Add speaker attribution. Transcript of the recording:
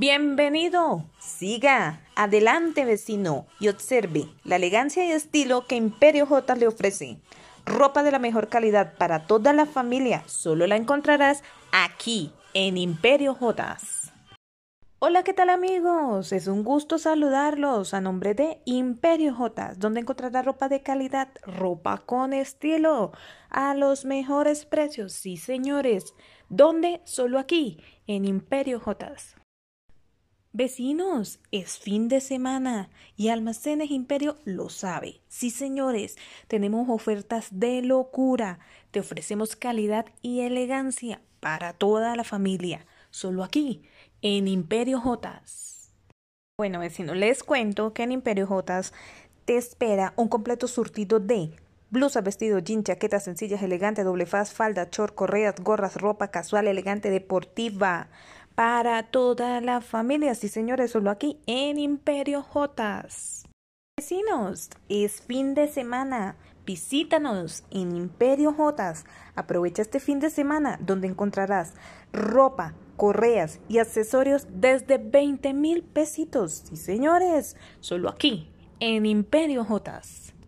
Speaker 1: Bienvenido. Siga. Adelante, vecino. Y observe la elegancia y estilo que Imperio J le ofrece. Ropa de la mejor calidad para toda la familia. Solo la encontrarás aquí, en Imperio J. Hola, ¿qué tal amigos? Es un gusto saludarlos a nombre de Imperio J, donde encontrará ropa de calidad, ropa con estilo, a los mejores precios, sí señores. ¿Dónde? Solo aquí, en Imperio J. Vecinos, es fin de semana y Almacenes Imperio lo sabe. Sí, señores, tenemos ofertas de locura. Te ofrecemos calidad y elegancia para toda la familia. Solo aquí, en Imperio Jotas. Bueno, vecinos, les cuento que en Imperio Jotas te espera un completo surtido de blusa, vestido, jean, chaquetas sencillas, elegantes, doble faz, falda, short, correas, gorras, ropa casual, elegante, deportiva para toda la familia. Sí, señores, solo aquí en Imperio Jotas. Vecinos, es fin de semana. Visítanos en Imperio Jotas. Aprovecha este fin de semana donde encontrarás ropa, correas y accesorios desde 20 mil pesitos. Sí, señores, solo aquí en Imperio Jotas.